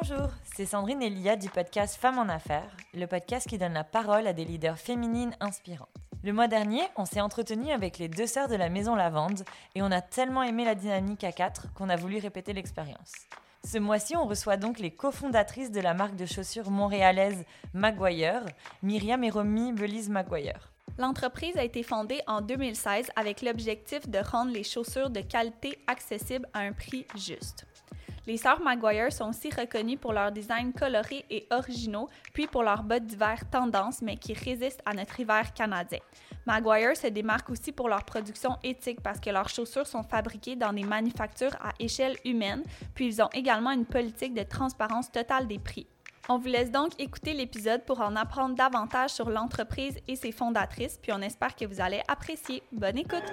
Bonjour, c'est Sandrine Elia du podcast Femmes en Affaires, le podcast qui donne la parole à des leaders féminines inspirantes. Le mois dernier, on s'est entretenu avec les deux sœurs de la Maison Lavande et on a tellement aimé la dynamique à quatre qu'on a voulu répéter l'expérience. Ce mois-ci, on reçoit donc les cofondatrices de la marque de chaussures montréalaise Maguire, Myriam et Romy Belize Maguire. L'entreprise a été fondée en 2016 avec l'objectif de rendre les chaussures de qualité accessibles à un prix juste. Les sœurs Maguire sont aussi reconnues pour leurs designs colorés et originaux, puis pour leurs bottes d'hiver tendance, mais qui résistent à notre hiver canadien. Maguire se démarque aussi pour leur production éthique parce que leurs chaussures sont fabriquées dans des manufactures à échelle humaine, puis ils ont également une politique de transparence totale des prix. On vous laisse donc écouter l'épisode pour en apprendre davantage sur l'entreprise et ses fondatrices, puis on espère que vous allez apprécier. Bonne écoute!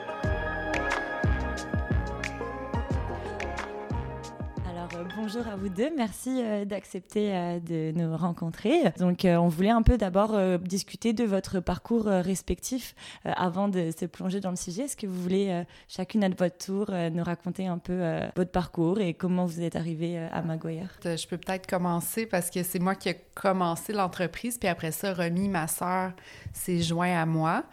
Bonjour à vous deux, merci euh, d'accepter euh, de nous rencontrer. Donc on voulait un peu d'abord discuter de votre parcours respectif avant de se plonger dans le sujet. Est-ce que vous voulez chacune à votre tour nous raconter un peu votre parcours et comment vous êtes arrivée à Maguire? Je peux peut-être commencer parce que c'est moi qui ai commencé l'entreprise, puis après ça, Romy, ma sœur, s'est joint à moi.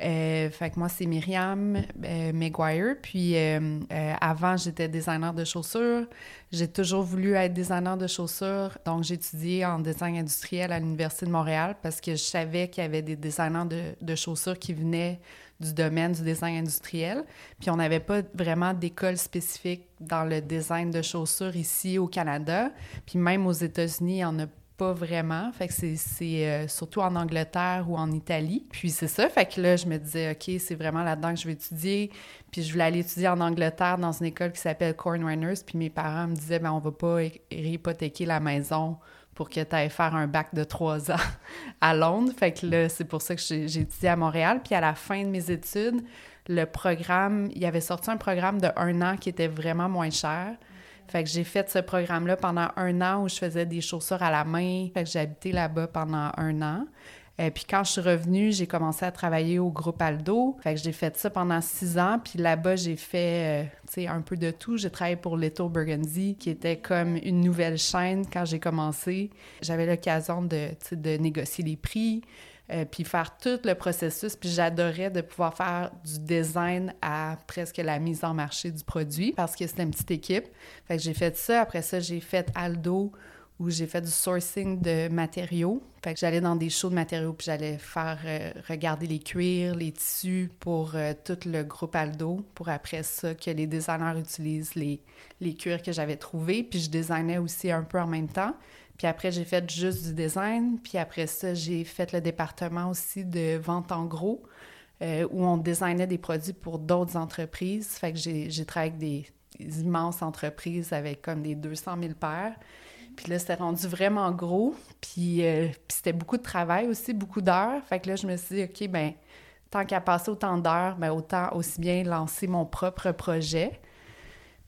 Euh, fait que moi, c'est Myriam euh, Maguire. Puis euh, avant, j'étais designer de chaussures. J'ai toujours voulu être designer de chaussures. Donc, j'ai étudié en design industriel à l'Université de Montréal parce que je savais qu'il y avait des designers de, de, chaussures qui venaient du domaine du design industriel. Puis on n'avait pas vraiment d'école spécifique dans le design de chaussures ici au Canada. Puis même aux États-Unis, il n'y en a pas vraiment. Fait que c'est euh, surtout en Angleterre ou en Italie. Puis c'est ça. Fait que là, je me disais, OK, c'est vraiment là-dedans que je vais étudier. Puis je voulais aller étudier en Angleterre dans une école qui s'appelle Corn Runners. Puis mes parents me disaient, ben on va pas réhypothéquer la maison pour que tu ailles faire un bac de trois ans à Londres. Fait que là, c'est pour ça que j'ai étudié à Montréal. Puis à la fin de mes études, le programme, il y avait sorti un programme de un an qui était vraiment moins cher. Fait que j'ai fait ce programme-là pendant un an où je faisais des chaussures à la main. Fait que j'ai habité là-bas pendant un an. Euh, puis quand je suis revenue, j'ai commencé à travailler au groupe Aldo. Fait que j'ai fait ça pendant six ans. Puis là-bas, j'ai fait, euh, tu sais, un peu de tout. J'ai travaillé pour Little Burgundy, qui était comme une nouvelle chaîne quand j'ai commencé. J'avais l'occasion de, de négocier les prix, euh, puis faire tout le processus. Puis j'adorais de pouvoir faire du design à presque la mise en marché du produit parce que c'était une petite équipe. Fait que j'ai fait ça. Après ça, j'ai fait Aldo où j'ai fait du sourcing de matériaux. Fait que j'allais dans des shows de matériaux puis j'allais faire euh, regarder les cuirs, les tissus pour euh, tout le groupe Aldo pour après ça que les designers utilisent les, les cuirs que j'avais trouvés. Puis je designais aussi un peu en même temps. Puis après, j'ai fait juste du design. Puis après ça, j'ai fait le département aussi de vente en gros, euh, où on designait des produits pour d'autres entreprises. Fait que j'ai travaillé avec des, immenses entreprises avec comme des 200 000 paires. Puis là, c'était rendu vraiment gros. Puis, euh, puis c'était beaucoup de travail aussi, beaucoup d'heures. Fait que là, je me suis dit, OK, ben tant qu'à passer autant d'heures, ben autant aussi bien lancer mon propre projet.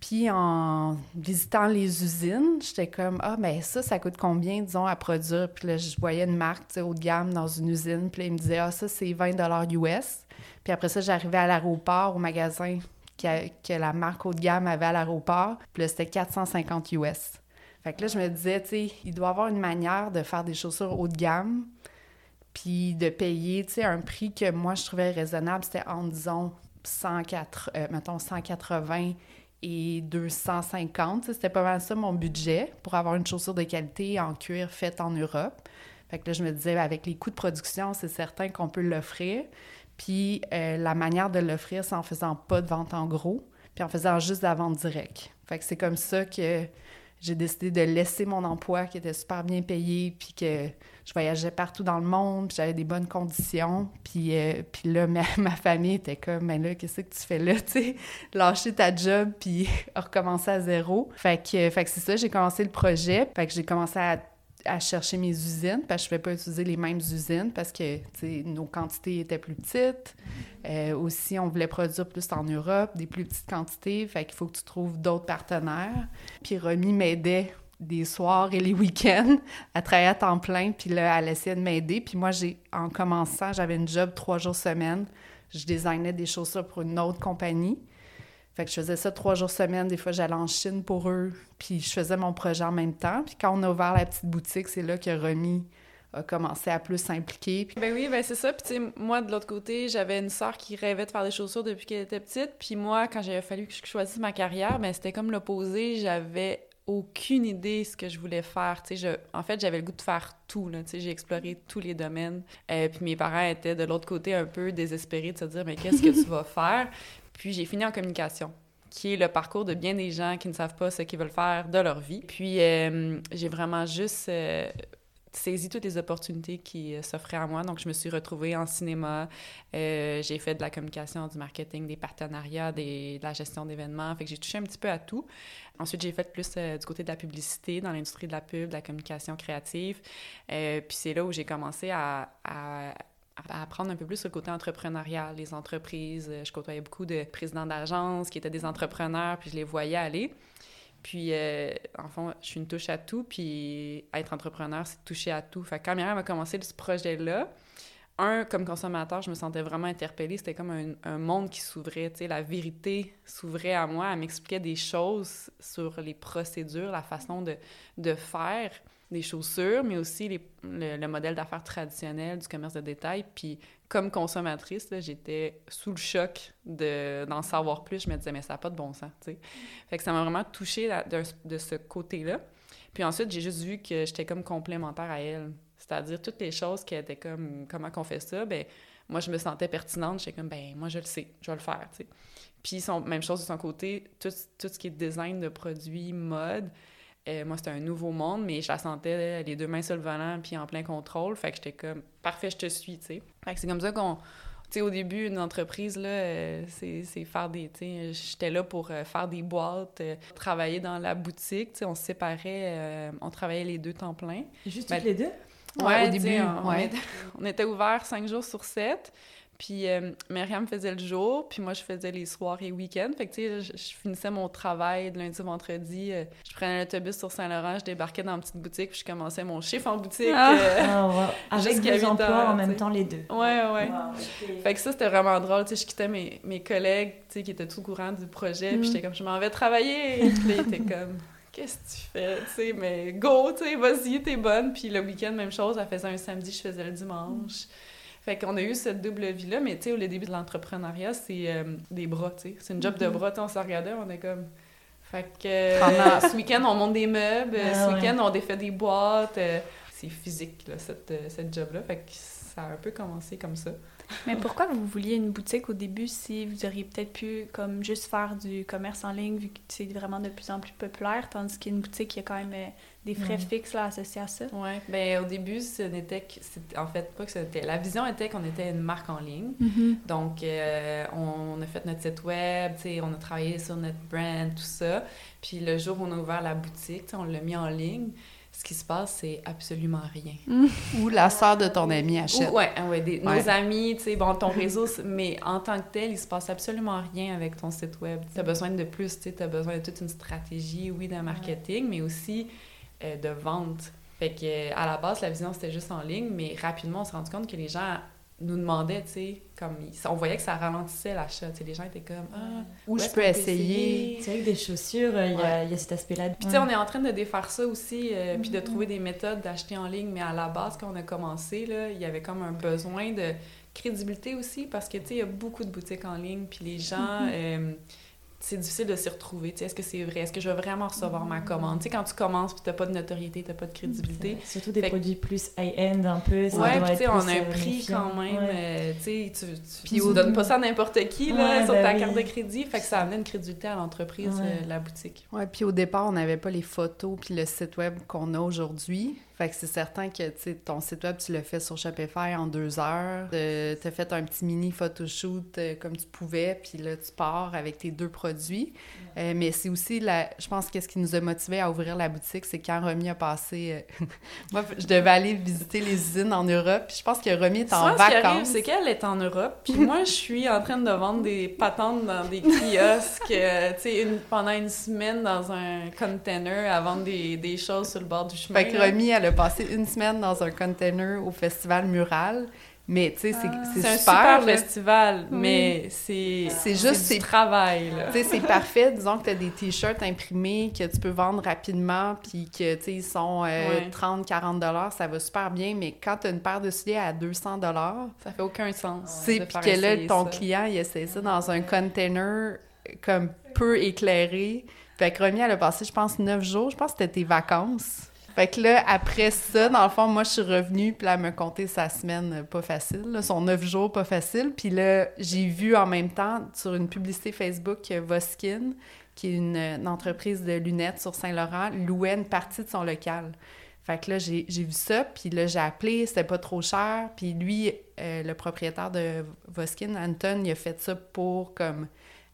Puis en visitant les usines, j'étais comme ah mais ça ça coûte combien disons à produire? Puis là je voyais une marque haut de gamme dans une usine puis là, ils me disaient ah ça c'est 20 dollars US. Puis après ça j'arrivais à l'aéroport au magasin que, la marque haut de gamme avait à l'aéroport, puis là c'était 450 US. Fait que là je me disais tu sais il doit y avoir une manière de faire des chaussures haut de gamme puis de payer tu sais un prix que moi je trouvais raisonnable, c'était en disons 104 euh, mettons 180 et 250. C'était pas mal ça mon budget pour avoir une chaussure de qualité en cuir faite en Europe. Fait que là, je me disais, avec les coûts de production, c'est certain qu'on peut l'offrir. Puis euh, la manière de l'offrir, c'est en faisant pas de vente en gros, puis en faisant juste de la vente directe. Fait que c'est comme ça que j'ai décidé de laisser mon emploi qui était super bien payé, puis que je voyageais partout dans le monde, puis j'avais des bonnes conditions. Puis, euh, puis là, ma, famille était comme, mais là, qu'est-ce que tu fais là, tu sais? Lâcher ta job, puis recommencer à zéro. Fait que, fait que c'est ça, j'ai commencé le projet. Fait que j'ai commencé à à chercher mes usines parce que je ne pas utiliser les mêmes usines parce que nos quantités étaient plus petites. Euh, aussi, on voulait produire plus en Europe, des plus petites quantités. Fait qu'il faut que tu trouves d'autres partenaires. Puis Romy m'aidait des soirs et les week-ends à travailler à temps plein. Puis là, elle essayait de m'aider. Puis moi, j'ai en commençant, j'avais une job trois jours semaine. Je designais des chaussures pour une autre compagnie. Fait que je faisais ça trois jours semaine. Des fois, j'allais en Chine pour eux. Puis je faisais mon projet en même temps. Puis quand on a ouvert la petite boutique, c'est là que Romy a commencé à plus s'impliquer. Ben oui, ben c'est ça. Puis tu sais, moi, de l'autre côté, j'avais une sœur qui rêvait de faire des chaussures depuis qu'elle était petite. Puis moi, quand j'avais fallu que je choisisse ma carrière, ben c'était comme l'opposé. J'avais aucune idée ce que je voulais faire. Tu sais, je, en fait, j'avais le goût de faire tout. J'ai exploré tous les domaines. et puis mes parents étaient de l'autre côté un peu désespérés de se dire, mais qu'est-ce que tu vas faire? Puis j'ai fini en communication qui est le parcours de bien des gens qui ne savent pas ce qu'ils veulent faire de leur vie. Puis euh, j'ai vraiment juste euh, saisi toutes les opportunités qui euh, s'offraient à moi. Donc, je me suis retrouvée en cinéma. J'ai fait de la communication, du marketing, des partenariats, de la gestion d'événements. Fait que j'ai touché un petit peu à tout. Ensuite, j'ai fait plus du côté de la publicité, dans l'industrie de la pub, de la communication créative. puis c'est là où j'ai commencé à apprendre un peu plus sur le côté entrepreneurial, les entreprises. Je côtoyais beaucoup de présidents d'agences qui étaient des entrepreneurs, puis je les voyais aller. Puis, euh, en fond, je suis une touche à tout, puis être entrepreneur, c'est toucher à tout. Fait quand Myriam a commencé ce projet-là, un, comme consommateur, je me sentais vraiment interpellée. C'était comme un, monde qui s'ouvrait, tu sais, la vérité s'ouvrait à moi. Elle m'expliquait des choses sur les procédures, la façon de faire des chaussures, mais aussi les, le, modèle d'affaires traditionnel du commerce de détail. Puis comme consommatrice, j'étais sous le choc d'en savoir plus. Je me disais, mais ça n'a pas de bon sens. Fait que ça m'a vraiment touchée de, de, ce côté-là. Puis ensuite, j'ai juste vu que j'étais comme complémentaire à elle. C'est-à-dire, toutes les choses qui étaient comme, comment qu'on fait ça, ben moi, je me sentais pertinente. J'étais comme, ben moi, je le sais, je vais le faire. Puis, son, même chose de son côté, tout, tout ce qui est design de produits, mode, euh, moi, c'était un nouveau monde, mais je la sentais les deux mains sur le volant puis en plein contrôle. Fait que j'étais comme, parfait, je te suis, tu sais. Fait que c'est comme ça qu'on. Tu sais, au début, une entreprise, là, euh, c'est faire des. Tu sais, j'étais là pour euh, faire des boîtes, travailler dans la boutique. Tu sais, on se séparait, on travaillait les deux temps plein. Juste toutes les deux? Ouais, au début. On, ouais. était, on était ouverts cinq jours sur sept. Puis euh, Myriam faisait le jour, puis moi, je faisais les soirs et week-ends. Fait que, tu sais, je, finissais mon travail de lundi au vendredi. Euh, je prenais l'autobus sur Saint-Laurent, je débarquais dans une petite boutique, puis je commençais mon chiffre en boutique. Ah. Euh, ah, Avec deux emplois en même temps, les deux. Ouais, ouais. Fait que ça, c'était vraiment drôle. Tu sais, je quittais mes, mes collègues, tu sais, qui étaient tout au courant du projet, puis mm. j'étais comme, je m'en vais travailler. puis là, ils étaient comme... Qu'est-ce que tu fais? Tu sais, mais go, tu sais, vas-y, t'es bonne. Puis le week-end, même chose, elle faisait un samedi, je faisais le dimanche. Fait qu'on a eu cette double vie-là, mais tu sais, au début de l'entrepreneuriat, c'est euh, des bras, tu sais. C'est une job de mm-hmm. bras, on se regardait, on est comme... Fait que euh, ce week-end, on monte des meubles, ah ce week-end, on défait des boîtes. Euh, c'est physique, là, cette, cette job-là. Fait que ça a un peu commencé comme ça. Mais pourquoi vous vouliez une boutique au début si vous auriez peut-être pu comme juste faire du commerce en ligne vu que c'est vraiment de plus en plus populaire, tandis qu'une boutique, il y a quand même des frais fixes là, associés à ça? Oui, bien au début, ce n'était que, en fait, pas que c'était, la vision était qu'on était une marque en ligne. Mm-hmm. Donc, euh, on, a fait notre site web, on a travaillé sur notre brand, tout ça. Puis le jour où on a ouvert la boutique, on l'a mis en ligne ce qui se passe, c'est absolument rien. Ou la sœur de ton ami achète. Oui, ouais, ah ouais, nos amis, tu sais, bon, ton réseau, mais en tant que tel, il se passe absolument rien avec ton site web. Tu as besoin de plus, tu as besoin de toute une stratégie, oui, de marketing, mais aussi euh, de vente. Fait que, à la base, la vision, c'était juste en ligne, mais rapidement, on s'est rendu compte que les gens nous demandaient, tu sais, comme on voyait que ça ralentissait l'achat. Tu sais, les gens étaient comme ah, où je peux essayer? C'est vrai que des chaussures, euh, il y, a, y, a cet aspect-là. Puis tu sais, on est en train de défaire ça aussi, euh, puis de mm-hmm. trouver des méthodes d'acheter en ligne. Mais à la base, quand on a commencé, là, il y avait comme un besoin de crédibilité aussi, parce que tu sais, il y a beaucoup de boutiques en ligne, puis les gens. Mm-hmm c'est difficile de s'y retrouver. Est-ce que c'est vrai? Est-ce que je vais vraiment recevoir ma commande? Tu sais, quand tu commences tu n'as pas de notoriété, tu n'as pas de crédibilité. Surtout des produits plus high-end un peu. Ça ouais, puis tu sais, on a un prix quand même. Euh, tu sais, tu ne donnes pas ça à n'importe qui là, sur ben ta carte de crédit. Fait que ça amenait une crédulité à l'entreprise, euh, la boutique. Ouais, puis au départ, on n'avait pas les photos puis le site web qu'on a aujourd'hui. Fait que c'est certain que ton site web, tu l'as fait sur Shopify en deux heures. tu as fait un petit mini photoshoot comme tu pouvais, puis là, tu pars avec tes deux produits. Euh, mais c'est aussi, la, je pense, qu'est-ce qui nous a motivés à ouvrir la boutique, c'est quand Romy a passé... Euh, moi, je devais aller visiter les usines en Europe, puis je pense que Romy est en vacances. c'est qu'elle est en Europe, puis moi, je suis en train de vendre des patentes dans des kiosques, euh, tu sais, pendant une semaine dans un container à vendre des, des, choses sur le bord du chemin. Fait que Romy, elle a passé une semaine dans un container au festival Mural, Mais tu sais, c'est Ah. c'est C'est un super. super là. festival, Oui. mais c'est C'est juste- du c'est- travail. Tu sais, c'est parfait. Disons que tu as des t-shirts imprimés que tu peux vendre rapidement, puis que, tu sais, ils sont euh, Ouais. 30, 40 dollars, ça va super bien. Mais quand tu as une paire de souliers à 200 dollars, Ça fait aucun sens. tu sais, puis que là, ton ça. client, il essaie ça dans un container comme peu éclairé. Fait que Romy, elle a passé, je pense, 9 jours. Je pense que c'était tes vacances. Fait que là, après ça, dans le fond, moi, je suis revenue, puis là, elle me comptait sa semaine euh, pas facile, là, son 9 jours pas facile. Puis là, j'ai vu en même temps, sur une publicité Facebook, que Voskin, qui est une, une entreprise de lunettes sur Saint-Laurent, louait une partie de son local. Fait que là, j'ai j'ai vu ça, puis là, j'ai appelé, c'était pas trop cher. Puis lui, euh, le propriétaire de Voskin, Anton, il a fait ça pour, comme,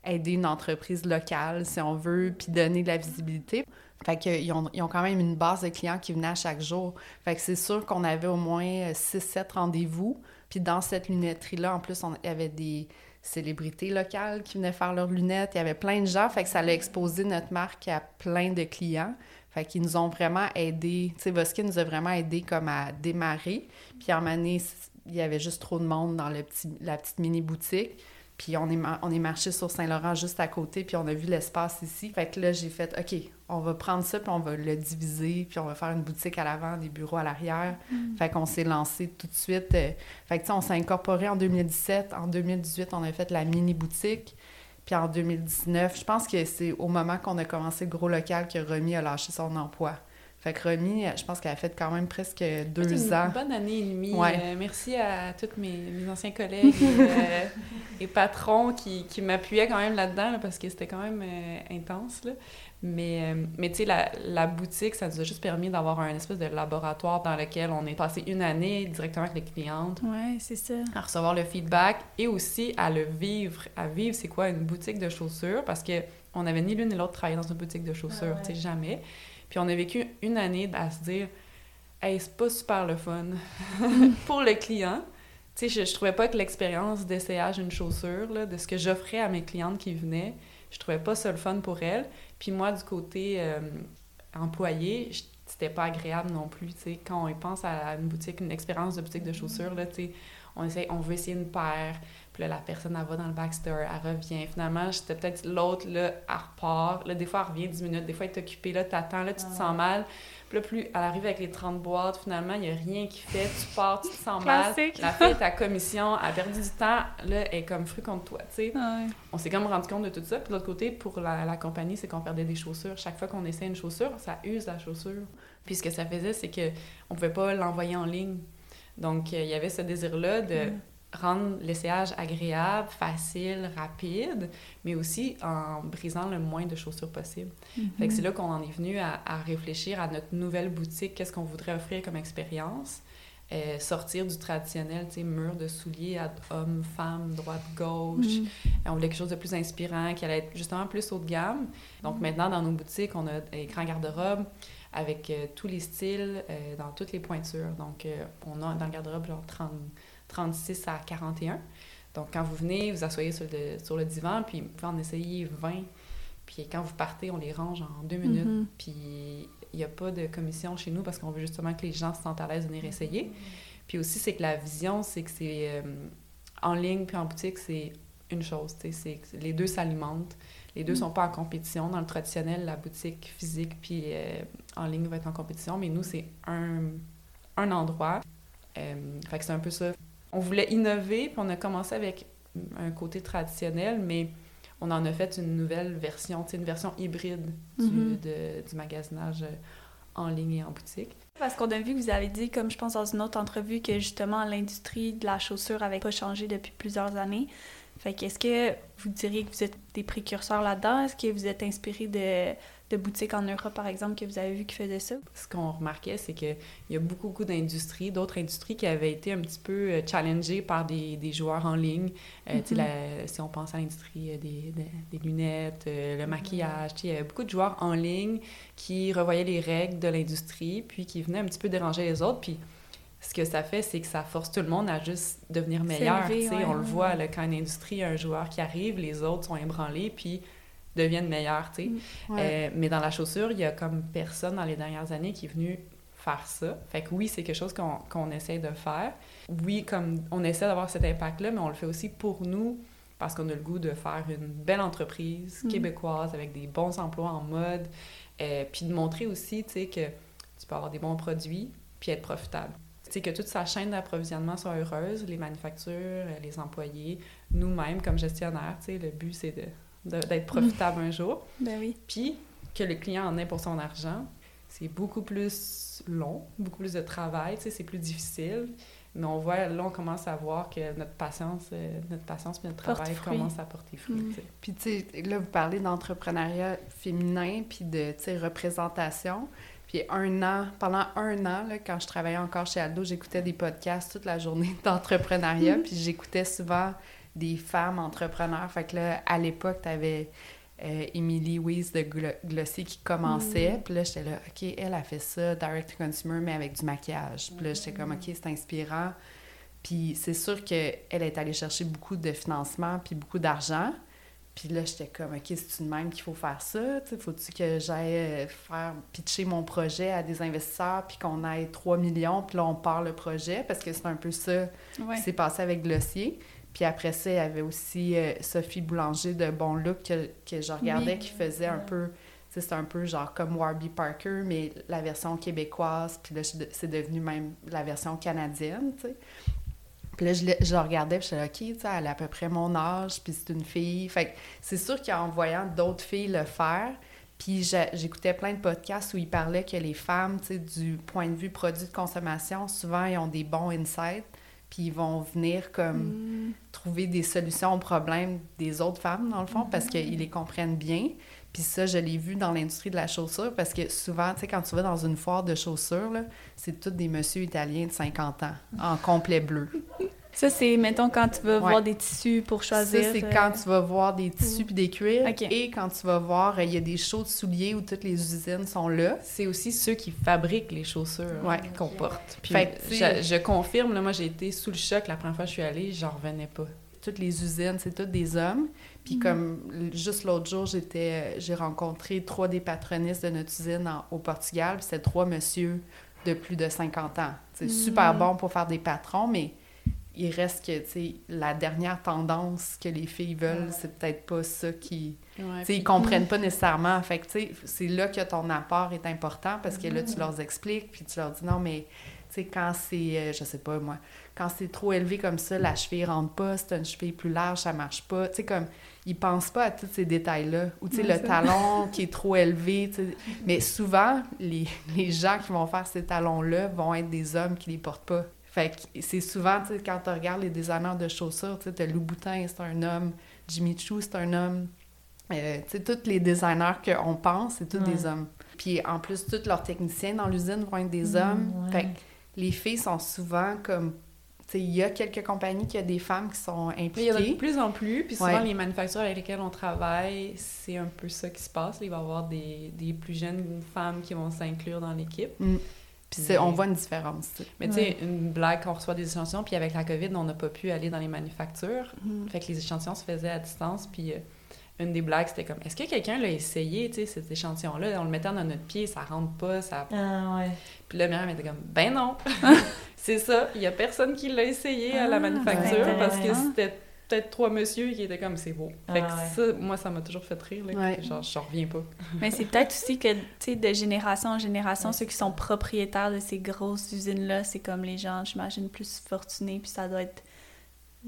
aider une entreprise locale, si on veut, puis donner de la visibilité. Fait qu'ils ont, ils ont quand même une base de clients qui venaient à chaque jour. Fait que c'est sûr qu'on avait au moins 6-7 rendez-vous. Puis dans cette lunetterie-là, en plus, on, il y avait des célébrités locales qui venaient faire leurs lunettes. Il y avait plein de gens. Fait que ça allait exposer notre marque à plein de clients. Fait qu'ils nous ont vraiment aidés. Tu sais, Voskin nous a vraiment aidés comme à démarrer. Puis en année, il y avait juste trop de monde dans le petit, la petite mini-boutique. Puis on est, on est marché sur Saint-Laurent juste à côté, puis on a vu l'espace ici. Fait que là, j'ai fait, OK, on va prendre ça, puis on va le diviser, puis on va faire une boutique à l'avant, des bureaux à l'arrière. Fait qu'on s'est lancé tout de suite. euh, fait que, tu sais, on s'est incorporé en 2017. En 2018, on a fait la mini-boutique. Puis en 2019, je pense que c'est au moment qu'on a commencé le gros local que Romy a lâché son emploi. Fait que Romy, je pense qu'elle a fait quand même presque deux une ans. bonne année et demie. Ouais. Euh, merci à tous mes, mes anciens collègues et, euh, et patrons qui, qui m'appuyaient quand même là-dedans là, parce que c'était quand même euh, intense. Là. Mais, euh, mais tu sais, la, la boutique, ça nous a juste permis d'avoir un espèce de laboratoire dans lequel on est passé une année directement avec les clientes Ouais, c'est ça. à recevoir le feedback et aussi à le vivre. À vivre, c'est quoi une boutique de chaussures? Parce que on n'avait ni l'une ni l'autre travaillé dans une boutique de chaussures, tu sais, jamais. Puis on a vécu une année à se dire, hey, c'est pas super le fun pour le client. Tu sais, je, je trouvais pas que l'expérience d'essayage d'une chaussure, là, de ce que j'offrais à mes clientes qui venaient, je trouvais pas ça le fun pour elles. Puis moi, du côté euh, employé, c'était pas agréable non plus, tu sais. Quand on pense à une boutique, une expérience de boutique de chaussures, là, tu sais, on, essaie, on veut essayer une paire, puis là, la personne, elle va dans le backstore, elle revient. Finalement, j'étais peut-être l'autre, là, elle repart. Là, des fois, elle revient 10 minutes, des fois, elle est occupée, là, t'attends, là, tu te sens mal. Puis là, plus elle arrive avec les 30 boîtes, finalement, il n'y a rien qui fait, tu pars, tu te sens mal. La fille est à commission, elle a perdu du temps, là, elle est comme fru contre toi, tu sais. Ouais. On s'est comme rendu compte de tout ça. Puis de l'autre côté, pour la, la compagnie, c'est qu'on perdait des chaussures. Chaque fois qu'on essaie une chaussure, ça use la chaussure. Puis ce que ça faisait, c'est que on pouvait pas l'envoyer en ligne. Donc, euh, il y avait ce désir-là de Mm. Rendre l'essayage agréable, facile, rapide, mais aussi en brisant le moins de chaussures possible. Fait que c'est là qu'on en est venu à, à réfléchir à notre nouvelle boutique, qu'est-ce qu'on voudrait offrir comme expérience. Euh, sortir du traditionnel, tu sais, mur de souliers à hommes, femmes, droite, gauche. Mhm. Euh, On voulait quelque chose de plus inspirant, qui allait être justement plus haut de gamme. Donc maintenant, dans nos boutiques, on a un grand garde-robe avec euh, tous les styles, euh, dans toutes les pointures. Donc euh, on a dans le garde-robe genre 30, 36 à 41. Donc quand vous venez, vous asseyez sur le, sur le divan, puis vous pouvez en essayer 20. Puis quand vous partez, on les range en deux minutes. Mhm. Puis il n'y a pas de commission chez nous parce qu'on veut justement que les gens se sentent à l'aise de venir essayer. Puis aussi, c'est que la vision, c'est que c'est euh, en ligne puis en boutique, c'est une chose. c'est les deux s'alimentent. Les deux sont pas en compétition. Dans le traditionnel, la boutique physique puis euh, en ligne va être en compétition, mais nous, c'est un, un endroit. Euh, fait que c'est un peu ça. On voulait innover, puis on a commencé avec un côté traditionnel, mais on en a fait une nouvelle version, une version hybride du, Mhm. de- du magasinage euh, en ligne et en boutique. Parce qu'on a vu que vous avez dit, comme je pense dans une autre entrevue, que justement l'industrie de la chaussure avait pas changé depuis plusieurs années. Fait qu'est-ce que vous diriez que vous êtes des précurseurs là-dedans? Est-ce que vous êtes inspiré de, de boutiques en Europe, par exemple, que vous avez vu qui faisaient ça? Ce qu'on remarquait, c'est qu'il y a beaucoup, beaucoup d'industries, d'autres industries qui avaient été un petit peu euh, challengées par des, des joueurs en ligne. Euh, Mhm. la- si on pense à l'industrie euh, des, des- lunettes, le maquillage, tu sais, il y avait beaucoup de joueurs en ligne qui revoyaient les règles de l'industrie, puis qui venaient un petit peu déranger les autres. Puis ce que ça fait, c'est que ça force tout le monde à juste devenir meilleur. Ouais. On le voit, là, quand une industrie, un joueur qui arrive, les autres sont ébranlés, puis deviennent meilleurs. tu sais. Mm. Ouais. Euh, mais dans la chaussure, il y a comme personne dans les dernières années qui est venu faire ça. Fait que oui, c'est quelque chose qu'on essaie de faire. Oui, comme on essaie d'avoir cet impact-là, mais on le fait aussi pour nous parce qu'on a le goût de faire une belle entreprise Mm. québécoise avec des bons emplois en mode, euh, puis de montrer aussi, tu sais, que tu peux avoir des bons produits puis être profitable. Sais, que toute sa chaîne d'approvisionnement soit heureuse, les manufactures, euh, les employés, nous-mêmes comme gestionnaires, tu sais, le but c'est de, de- d'être profitable un jour. Ben oui. Puis que le client en ait pour son argent, c'est beaucoup plus long, beaucoup plus de travail, tu sais, c'est plus difficile. Mais on voit, là, on commence à voir que notre patience, euh, notre patience puis notre Porte travail fruit. commence à porter fruit. Mm. Puis, tu sais, là, vous parlez d'entrepreneuriat féminin, puis de, tu sais, représentation. Puis, un an, pendant un an, là, quand je travaillais encore chez Aldo, j'écoutais des podcasts toute la journée d'entrepreneuriat, puis j'écoutais souvent des femmes entrepreneurs. Fait que là, à l'époque, t'avais euh, Emily Weiss de Glo- Glossier qui commençait. Puis là, j'étais là, OK, elle a fait ça, direct to consumer, mais avec du maquillage. Puis là, j'étais comme, OK, c'est inspirant. Puis c'est sûr qu'elle est allée chercher beaucoup de financement puis beaucoup d'argent. Puis là, j'étais comme, OK, c'est une même qu'il faut faire ça? Faut-tu que j'aille euh, faire pitcher mon projet à des investisseurs puis qu'on aille 3 millions puis là, on part le projet? Parce que c'est un peu ça Ouais. qui s'est passé avec Glossier. Puis après ça, il y avait aussi euh, Sophie Boulanger de Bon Look que, que je regardais Oui. qui faisait un peu... C'est un peu genre comme Warby Parker, mais la version québécoise. Puis là, c'est devenu même la version canadienne, tu sais. Puis là, je, je la regardais, puis j'étais là, OK, tu sais, elle a à peu près mon âge, puis c'est une fille. Fait que c'est sûr qu'en voyant d'autres filles le faire, puis j'écoutais plein de podcasts où ils parlaient que les femmes, tu sais, du point de vue produit de consommation, souvent, ils ont des bons insights, puis ils vont venir comme Mm. trouver des solutions aux problèmes des autres femmes, dans le fond, parce qu'ils les comprennent bien. Puis ça, je l'ai vu dans l'industrie de la chaussure, parce que souvent, tu sais, quand tu vas dans une foire de chaussures, c'est tous des messieurs italiens de 50 ans, en complet bleu. Ça, c'est, mettons, quand tu veux Ouais. voir des tissus pour choisir. Ça, c'est euh, quand tu vas voir des tissus puis des cuirs, et quand tu vas voir, euh, il y a des shows de souliers où toutes les usines sont là. C'est aussi ceux qui fabriquent les chaussures Ouais. qu'on porte. Puis Fait je, je confirme, là, moi j'ai été sous le choc la première fois que je suis allée, j'en revenais pas. Toutes les usines, c'est toutes des hommes. Puis comme l- juste l'autre jour, j'étais, j'ai rencontré trois des patronistes de notre usine en- au Portugal. Puis c'était trois messieurs de plus de 50 ans. C'est super Mm. bon pour faire des patrons, mais il reste que, tu sais, la dernière tendance que les filles veulent, c'est peut-être pas ça qui... Ouais, puis- ils comprennent pas nécessairement. Fait que, tu sais, c'est là que ton apport est important parce que là, tu leur expliques, puis tu leur dis non, mais, sais, quand c'est, euh, je sais pas moi, quand c'est trop élevé comme ça, la cheville rentre pas, si t'as une cheville plus large, ça marche pas. Tu sais, comme, ils pensent pas à tous ces détails-là. Ou, tu sais, le talon qui est trop élevé, tu sais. Mais souvent, les, les gens qui vont faire ces talons-là vont être des hommes qui les portent pas. Fait que c'est souvent, tu sais, quand tu regardes les designers de chaussures, tu sais, t'as Lou Boutin, c'est un homme, Jimmy Choo, c'est un homme. Euh, tu sais, tous les designers qu'on pense, c'est tous Ouais. des hommes. Puis en plus, tous leurs techniciens dans l'usine vont être des Mm, hommes. ouais. Fait que les filles sont souvent comme... Il y a quelques compagnies qui a des femmes qui sont Mais il y en a de impliquées. plus en plus, puis souvent Ouais. les manufactures avec lesquelles on travaille, c'est un peu ça qui se passe. Il va y avoir des, des plus jeunes femmes qui vont s'inclure dans l'équipe. Mm. Puis c'est- on voit une différence. Mais tu sais, une blague, on reçoit des échantillons, puis avec la COVID, on n'a pas pu aller dans les manufactures. Mhm. Fait que les échantillons se faisaient à distance, puis euh, une des blagues, c'était comme, est-ce que quelqu'un l'a essayé, tu sais, cet échantillon-là? On le mettait dans notre pied, ça rentre pas, ça... Ah ouais. Puis là, Myriam était comme, ben non! c'est ça, il y a personne qui l'a essayé à la Ah, manufacture, parce que c'était peut-être trois messieurs qui étaient comme, c'est beau. Fait que Ah ouais. ça, moi, ça m'a toujours fait rire, là, Ouais. genre, je reviens pas. Mais c'est peut-être aussi que, tu sais, de génération en génération, Ouais. ceux qui sont propriétaires de ces grosses usines-là, c'est comme les gens, j'imagine, plus fortunés, puis ça doit être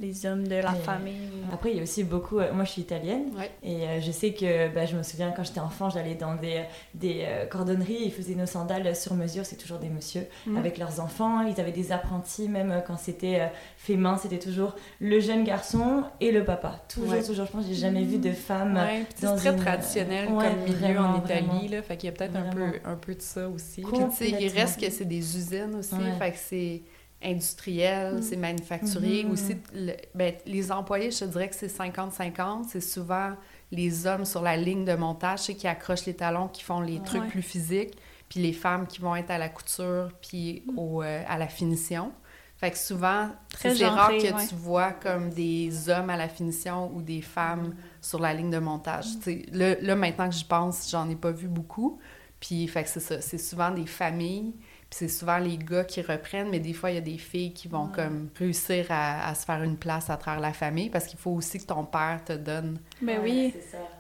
les hommes de la famille. Après, il y a aussi beaucoup. euh, moi, je suis italienne. Ouais. Et euh, je sais que bah, je me souviens quand j'étais enfant, j'allais dans des, des euh, cordonneries, ils faisaient nos sandales sur mesure, c'est toujours des messieurs Mhm. avec leurs enfants. Ils avaient des apprentis, même quand c'était fait main, c'était toujours le jeune garçon et le papa. Toujours, Ouais. toujours. Je pense que j'ai jamais vu de femme. Ouais, c'est très une- traditionnel comme milieu vraiment, en Italie, là, fait qu'il y a peut-être un peu, un peu de ça aussi. Puis, il reste que c'est des usines aussi, fait que c'est industriel, Mm. c'est manufacturier. Mhm. Aussi, le- ben, les employés, je te dirais que c'est 50-50. C'est souvent les hommes sur la ligne de montage, ceux qui accrochent les talons, qui font les trucs plus physiques, puis les femmes qui vont être à la couture, puis Mm. au, euh, à la finition. Fait que souvent, Très c'est rare que ouais. tu vois comme des hommes à la finition ou des femmes sur la ligne de montage. Mm. Là, là, maintenant que j'y pense, j'en ai pas vu beaucoup. Puis, fait que c'est ça. C'est souvent des familles. Puis c'est souvent les gars qui reprennent, mais des fois, il y a des filles qui vont comme réussir à, se faire une place à travers la famille parce qu'il faut aussi que ton père te donne. Ben oui.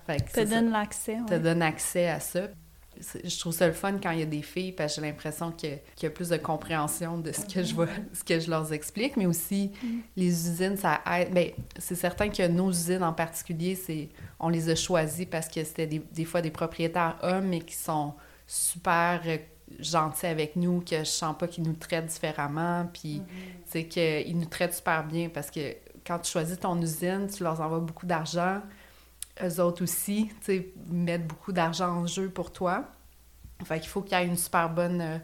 Que te donne l'accès. Te donne accès à ça je trouve ça le fun quand il y a des filles parce que j'ai l'impression qu'il y a plus de compréhension de ce que je vois, ce que je leur explique, mais aussi mm. les usines, ça aide. Bien, c'est certain que nos usines en particulier, c'est on les a choisies parce que c'était des, fois des propriétaires hommes, mais qui sont super gentils avec nous, que je sens pas qu'ils nous traitent différemment, puis c'est mm-hmm. qu'ils nous traitent super bien parce que quand tu choisis ton usine, tu leur envoies beaucoup d'argent eux autres aussi, tu sais, mettent beaucoup d'argent en jeu pour toi. Fait qu'il faut qu'il y ait une super bonne euh,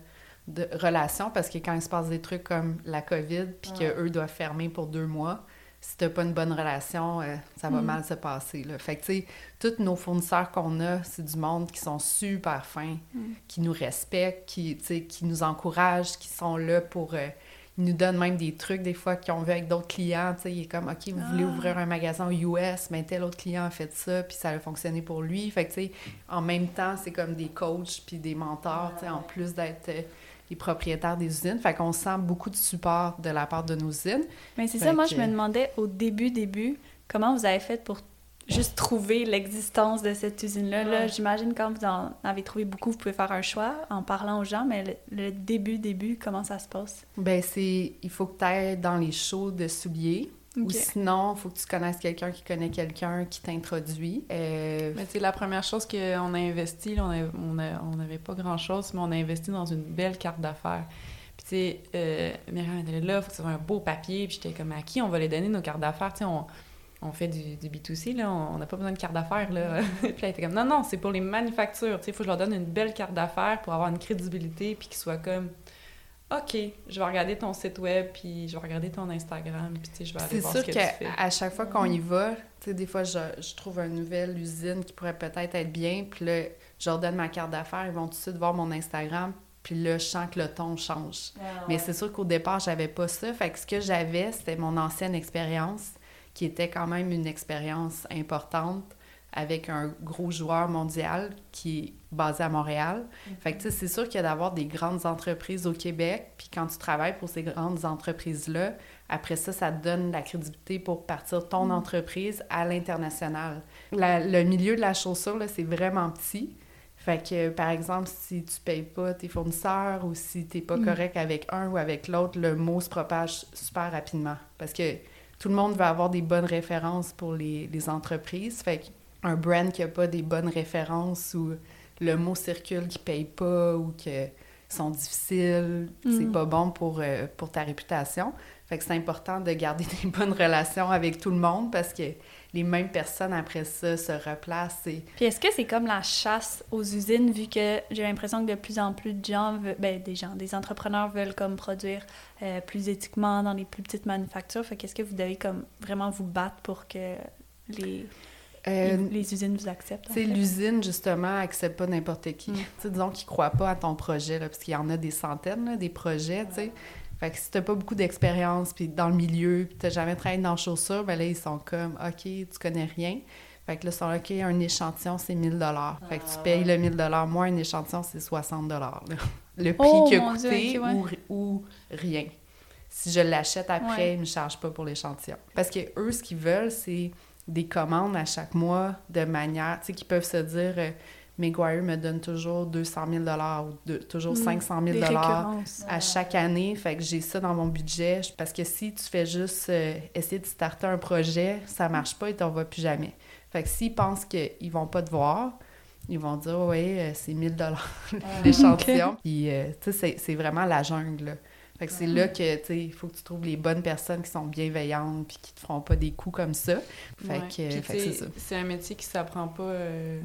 de, relation parce que quand il se passe des trucs comme la COVID, puis qu'eux doivent fermer pour deux mois, si t'as pas une bonne relation, euh, ça va mm. mal se passer. Là. Fait que, tu sais, tous nos fournisseurs qu'on a, c'est du monde qui sont super fins, mm. qui nous respectent, qui, qui nous encouragent, qui sont là pour... Euh, il nous donne même des trucs des fois qu'ils ont vu avec d'autres clients. il est comme, OK, vous voulez ah. ouvrir un magasin US, mais tel autre client a fait ça, puis ça a fonctionné pour lui. Fait que, en même temps, c'est comme des coachs puis des mentors, en plus d'être euh, les propriétaires des usines. Fait qu'on sent beaucoup de support de la part de nos usines. Mais c'est ça, moi, je me demandais au début, début, comment vous avez fait pour juste trouver l'existence de cette usine-là? Là, J'imagine quand vous en avez trouvé beaucoup, vous pouvez faire un choix en parlant aux gens, mais le, début, début, comment ça se passe? Ben c'est... Il faut que tu ailles dans les shows de souliers. Ou sinon, il faut que tu connaisses quelqu'un qui connaît quelqu'un qui t'introduit. Euh... Mais c'est la première chose qu'on a investi, on n'avait on pas grand-chose, mais on a investi dans une belle carte d'affaires. Puis, tu sais, euh, Myriam était là, il faut que ce soit un beau papier. Puis, j'étais comme, à qui on va les donner, nos cartes d'affaires? Tu sais, on, on fait du, du B2C, là, on n'a pas besoin de carte d'affaires. Là. puis elle était comme, non, non, c'est pour les manufactures. Il faut que je leur donne une belle carte d'affaires pour avoir une crédibilité, puis qu'ils soient comme, OK, je vais regarder ton site web, puis je vais regarder ton Instagram, puis je vais aller voir ce que, tu fais. à chaque fois qu'on y va, des fois, je, je, trouve une nouvelle usine qui pourrait peut-être être bien, puis là, je leur donne ma carte d'affaires, ils vont tout de suite voir mon Instagram, puis là, je sens que le ton change. Ah, Mais c'est sûr qu'au départ, j'avais pas ça. Fait que ce que j'avais, c'était mon ancienne expérience qui était quand même une expérience importante avec un gros joueur mondial qui est basé à Montréal. Mhm. Fait que, tu sais, c'est sûr qu'il y a d'avoir des grandes entreprises au Québec, puis quand tu travailles pour ces grandes entreprises-là, après ça, ça te donne la crédibilité pour partir ton mhm. entreprise à l'international. Le milieu de la chaussure, là, c'est vraiment petit. Fait que, par exemple, si tu payes pas tes fournisseurs ou si tu n'es pas mhm. correct avec un ou avec l'autre, le mot se propage super rapidement. Parce que tout le monde veut avoir des bonnes références pour les, entreprises. Fait qu'un brand qui n'a pas des bonnes références ou le mot circule qui ne paye pas ou que sont difficiles, c'est mm. pas bon pour, euh, pour ta réputation. Fait que c'est important de garder des bonnes relations avec tout le monde parce que les mêmes personnes après ça se replacent. Et... Puis est-ce que c'est comme la chasse aux usines vu que j'ai l'impression que de plus en plus de gens, ben, des gens, des entrepreneurs veulent comme produire euh, plus éthiquement dans les plus petites manufactures. Fait qu'est-ce que vous devez comme vraiment vous battre pour que les euh, les, usines vous acceptent. C'est l'usine, justement, accepte pas n'importe qui. Mm. Disons qu'ils croient pas à ton projet, là, parce qu'il y en a des centaines, des projets, tu sais. Fait que si t'as pas beaucoup d'expérience, puis dans le milieu, puis t'as jamais travaillé dans le chaussure, ben là, ils sont comme, OK, tu connais rien. Fait que là, ils sont OK, un échantillon, c'est 1000 dollars. Fait que tu payes le 1000 dollars. Moi, un échantillon, c'est 60 dollars. Le prix oh, qui a coûté ou, rien. Si je l'achète après, ils me chargent pas pour l'échantillon. Parce que eux, ce qu'ils veulent, c'est des commandes à chaque mois de manière, tu sais, qu'ils peuvent se dire... Euh, me donne toujours 200 000 ou toujours 500 mm. 000 à chaque année. Fait que j'ai ça dans mon budget. Parce que si tu fais juste euh, essayer de starter un projet, ça marche pas et t'en vas plus jamais. Fait que s'ils pensent qu'ils vont pas te voir, ils vont dire « Oui, euh, c'est 1000 l'échantillon. Puis, euh, tu sais, c'est vraiment la jungle, fait que c'est là que, tu sais, il faut que tu trouves les bonnes personnes qui sont bienveillantes puis qui te feront pas des coups comme ça. Fait que, c'est ça. C'est un métier qui s'apprend pas... Euh,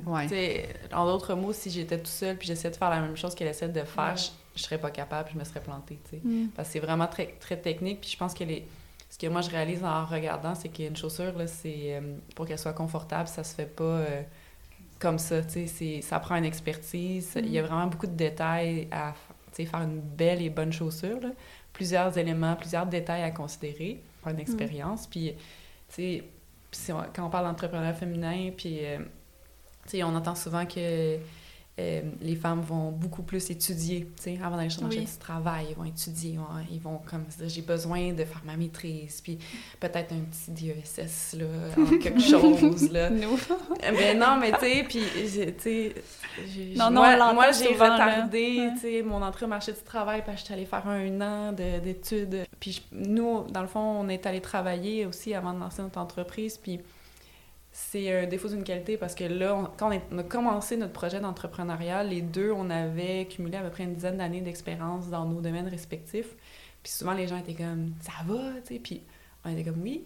en d'autres mots, si j'étais tout seul puis j'essayais de faire la même chose qu'elle essaie de faire, je, serais pas capable, je me serais plantée, tu sais. Mm. Parce que c'est vraiment très, très technique puis je pense que les... Ce que moi, je réalise en regardant, c'est qu'une chaussure, là, c'est... Euh, pour qu'elle soit confortable, ça se fait pas... Euh, comme ça, tu sais, ça prend une expertise. Il y a mm. vraiment beaucoup de détails à faire une belle et bonne chaussure. Plusieurs éléments, plusieurs détails à considérer pour une mm. expérience. Puis, tu sais, quand on parle d'entrepreneur féminin, puis, euh, tu sais, on entend souvent que euh, les femmes vont beaucoup plus étudier, tu sais, avant d'aller marché Oui. du travail, ils vont étudier, ils vont, ils vont comme j'ai besoin de faire ma maîtrise, puis peut-être un petit DESS, là, en quelque chose, là. Nous. Mais non, mais tu sais, puis, tu sais, moi, moi j'ai retardé, tu sais, mon entrée au marché du travail, parce que j'étais allée faire un an de- d'études. Puis nous, dans le fond, on est allé travailler aussi avant de lancer notre entreprise, puis c'est un défaut d'une qualité parce que là, on- quand on, a commencé notre projet d'entrepreneuriat, les deux, on avait cumulé à peu près une dizaine d'années d'expérience dans nos domaines respectifs. Puis souvent, les gens étaient comme « ça va », tu sais, puis on était comme « oui,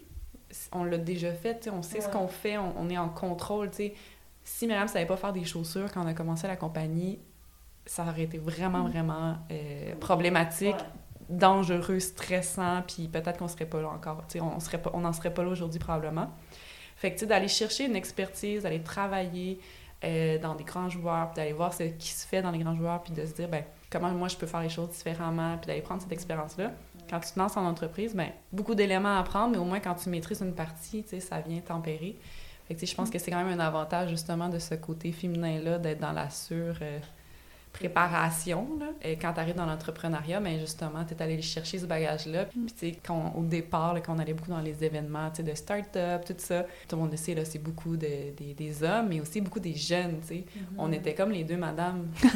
on l'a déjà fait, tu sais, on sait ce qu'on fait, on, on est en contrôle, tu sais. » Si Myriam savait pas faire des chaussures quand on a commencé la compagnie, ça aurait été vraiment, vraiment euh, problématique, dangereux, stressant, puis peut-être qu'on serait pas là encore. Tu sais, on serait pas, on n'en serait pas là aujourd'hui probablement. Fait que, tu sais, d'aller chercher une expertise, d'aller travailler euh, dans des grands joueurs, puis d'aller voir ce qui se fait dans les grands joueurs, puis de se dire, ben comment moi je peux faire les choses différemment, puis d'aller prendre cette expérience-là. Quand tu te lances en entreprise, ben beaucoup d'éléments à apprendre, mais au moins quand tu maîtrises une partie, tu sais, ça vient tempérer. Fait que, tu sais, je pense que c'est quand même un avantage, justement, de ce côté féminin-là, d'être dans la sur... euh, préparation, là. Et quand tu arrives dans l'entrepreneuriat, mais justement, tu es allé chercher ce bagage-là. Puis, tu sais, au départ, là, quand on allait beaucoup dans les événements, tu sais, de start-up, tout ça, tout le monde le sait, là, c'est beaucoup de, des, des hommes, mais aussi beaucoup des jeunes, tu sais. On était comme les deux madames, tu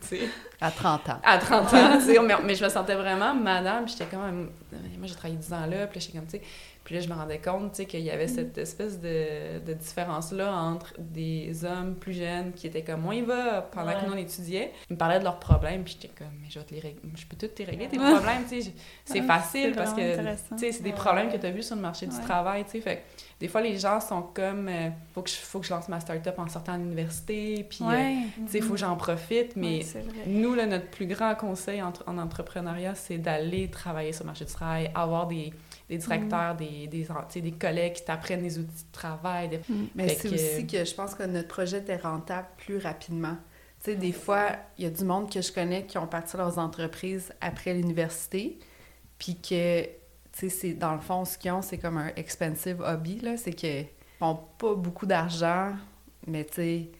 sais, À 30 ans. à 30 ans, tu sais. Mais, mais je me sentais vraiment madame, j'étais comme... euh, Moi, j'ai travaillé 10 ans là, puis j'étais comme, tu sais... Puis là, je me rendais compte, tu sais, qu'il y avait cette espèce de, de différence-là entre des hommes plus jeunes qui étaient comme, moi, il va, pendant Ouais. que nous, on étudiait. Ils me parlaient de leurs problèmes, puis j'étais comme, mais je vais te les régler. Je peux tout te régler, tes problèmes, tu sais. C'est Ouais, facile parce que, tu sais, c'est des Ouais. problèmes que tu as vus sur le marché du travail, tu sais. Fait que des fois, les gens sont comme, euh, faut, que je, faut que je lance ma start-up en sortant de l'université, puis, euh, tu sais, faut que j'en profite, mais vrai. Nous, là, notre plus grand conseil en, en entrepreneuriat, c'est d'aller travailler sur le marché du travail, avoir des, des directeurs, des, des, des collègues qui t'apprennent les outils de travail. des- Mais c'est que- aussi que je pense que notre projet était rentable plus rapidement. Tu sais, des fois, il y a du monde que je connais qui ont parti leurs entreprises après l'université, puis que, tu sais, c'est dans le fond, ce qu'ils ont, c'est comme un expensive hobby, là. C'est qu'ils font pas beaucoup d'argent, mais tu sais,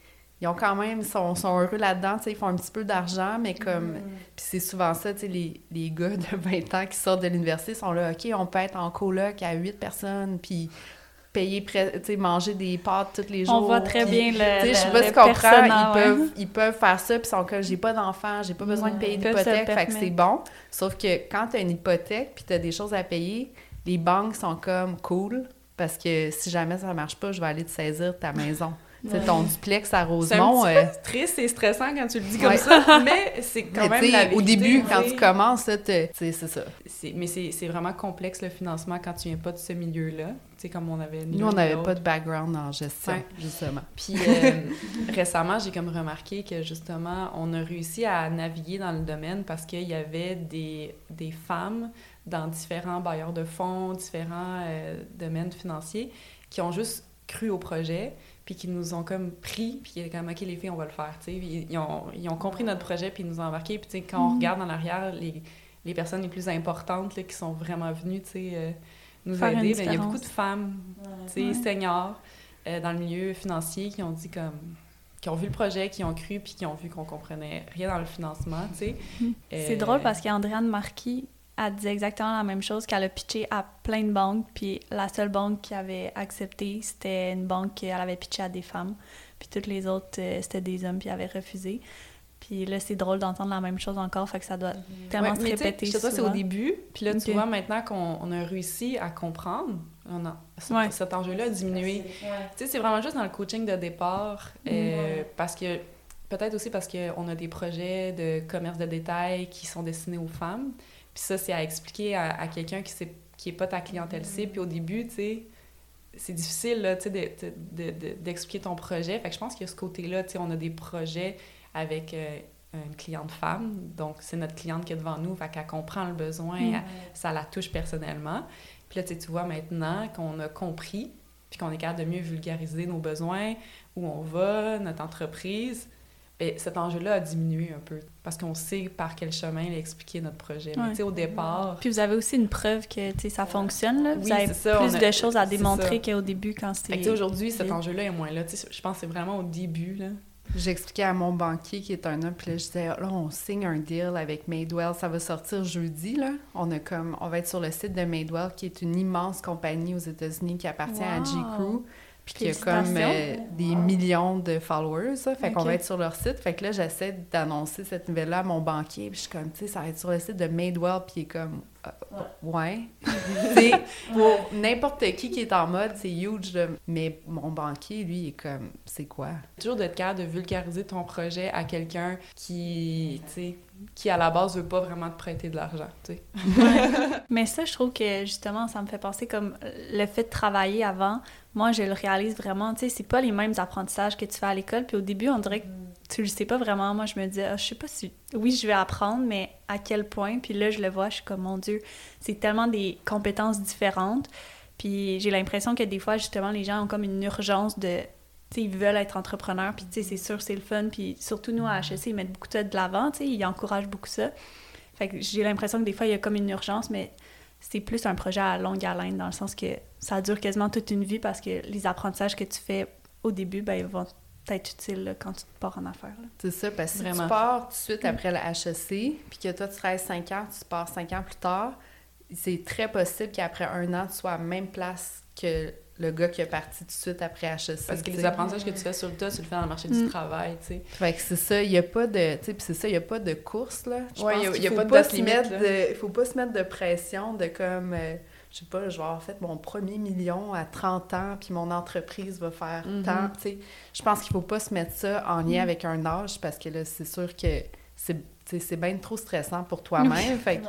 ils ont quand même, sont, sont heureux là-dedans, ils font un petit peu d'argent, mais comme... Puis c'est souvent ça, tu sais, les, les gars de 20 ans qui sortent de l'université sont là, OK, on peut être en coloc à 8 personnes, puis payer, tu sais, manger des pâtes tous les jours. On voit très bien le. Tu sais, je sais pas si tu comprends, ils, ouais. peuvent, ils peuvent faire ça, puis ils sont comme, j'ai pas d'enfant, j'ai pas besoin de payer d'hypothèque, fait que c'est bon. Sauf que quand tu as une hypothèque, puis tu as des choses à payer, les banques sont comme cool, parce que si jamais ça marche pas, je vais aller te saisir ta maison. Sais, ton duplex à C'est Rosemont... petit euh, triste et stressant quand tu le dis comme Ouais. ça, mais c'est quand mais même la au début, quand tu commences, c'est ça. C'est- Mais c'est c'est vraiment complexe le financement quand tu viens pas de ce milieu-là. Tu sais, comme on avait Nous, on n'avait pas de background en gestion, Ouais. justement. Puis euh, récemment, j'ai comme remarqué que justement, on a réussi à naviguer dans le domaine parce qu'il y avait des, des femmes dans différents bailleurs de fonds, différents euh, domaines financiers qui ont juste cru au projet puis qui nous ont comme pris puis qui étaient comme OK les filles on va le faire tu sais ils, ils ont, ils ont compris notre projet puis ils nous ont embarqués puis tu sais quand on Mhm. regarde en arrière les, les personnes les plus importantes là, qui sont vraiment venues tu sais euh, nous Faire aider ben, il y a beaucoup de femmes tu sais, Ouais. seniors euh, dans le milieu financier qui ont dit comme qui ont vu le projet, qui ont cru puis qui ont vu qu'on comprenait rien dans le financement, tu sais. C'est Euh, drôle parce qu'Andréane Marquis a dit exactement la même chose qu'elle a pitché à plein de banques, puis la seule banque qui avait accepté, c'était une banque qu'elle avait pitché à des femmes, puis toutes les autres, euh, c'était des hommes, puis avaient refusé. Puis là, c'est drôle d'entendre la même chose encore, fait que ça doit tellement Ouais, se répéter je sais pas, c'est au début, puis là, Ok. tu vois, maintenant qu'on on a réussi à comprendre, on a, Ouais. cet enjeu-là a diminué. Tu sais, c'est vraiment juste dans le coaching de départ, euh, parce que peut-être aussi parce qu'on a des projets de commerce de détail qui sont destinés aux femmes. Puis ça, c'est à expliquer à, à quelqu'un qui n'est qui est pas ta clientèle cible. Puis au début, tu sais, c'est difficile là, tu sais, de- de- de- de- d'expliquer ton projet. Fait que je pense qu'il y a ce côté-là, tu sais, on a des projets avec euh, une cliente femme. Donc, c'est notre cliente qui est devant nous. Fait qu'elle comprend le besoin, Mm. elle- ça la touche personnellement. Puis là, tu sais, tu vois maintenant qu'on a compris, puis qu'on est capable de mieux vulgariser nos besoins, où on va, notre entreprise, bien, cet enjeu-là a diminué un peu. Parce qu'on sait par quel chemin expliquer notre projet. Mais Ouais. tu sais, au départ, Puis vous avez aussi une preuve que tu sais, ça fonctionne, là. Vous Oui, avez ça, plus a- de choses à démontrer qu'au début quand sais, aujourd'hui, cet enjeu-là est moins là. Tu sais, je pense que c'est vraiment au début, là. J'expliquais à mon banquier qui est un homme, puis là, je disais, là, on signe un deal avec Madewell, ça va sortir jeudi, là. On a comme, on va être sur le site de Madewell, qui est une immense compagnie aux États-Unis qui appartient à. G-Crew, puis qui a comme euh, des millions de followers, là. Fait qu'on va être sur leur site. Fait que là, j'essaie d'annoncer cette nouvelle-là à mon banquier, puis je suis comme, tu sais, ça va être sur le site de Madewell, puis il est comme, Euh, ouais. Tu sais, pour n'importe qui qui est en mode, c'est huge, là. Mais mon banquier, lui, il est comme, c'est quoi? Toujours d'être capable de vulgariser ton projet à quelqu'un qui, tu sais, qui à la base veut pas vraiment te prêter de l'argent, tu sais. Mais ça, je trouve que justement, ça me fait penser comme le fait de travailler avant. Moi, je le réalise vraiment. Tu sais, c'est pas les mêmes apprentissages que tu fais à l'école. Puis au début, on dirait que tu le sais pas vraiment. Moi, je me disais, Ah, je sais pas si. Oui, je vais apprendre, mais à quel point? Puis là, je le vois, je suis comme, mon Dieu, c'est tellement des compétences différentes. Puis j'ai l'impression que des fois, justement, les gens ont comme une urgence de. Tu sais, ils veulent être entrepreneurs. Puis c'est sûr, c'est le fun. Puis surtout, nous, à HEC, ils mettent beaucoup ça de l'avant. Ils encouragent beaucoup ça. Fait que j'ai l'impression que des fois, il y a comme une urgence, mais c'est plus un projet à longue haleine, dans le sens que ça dure quasiment toute une vie parce que les apprentissages que tu fais au début, ben, ils vont être utiles là, quand tu pars en affaires. là. C'est ça, parce que si Vraiment. tu pars tout de suite après le HEC, puis que toi, tu travailles 5 ans, tu pars 5 ans plus tard, c'est très possible qu'après un an, tu sois à la même place que le gars qui est parti tout de suite après HEC. Parce que tu les apprentissages que tu fais sur le tas, tu le fais dans le marché du Mm. travail, tu sais. Fait que c'est ça, il n'y a pas de... Tu sais, puis c'est ça, il n'y a pas de course, là. Je Ouais, pense il y a- qu'il il y a faut pas de limite, de- Il faut pas se mettre de pression de comme... euh, je sais pas, je vais avoir fait mon premier million à 30 ans, puis mon entreprise va faire Mhm. tant, tu sais. Je pense qu'il faut pas se mettre ça en lien avec un âge, parce que là, c'est sûr que c'est bien trop stressant pour toi-même. Fait que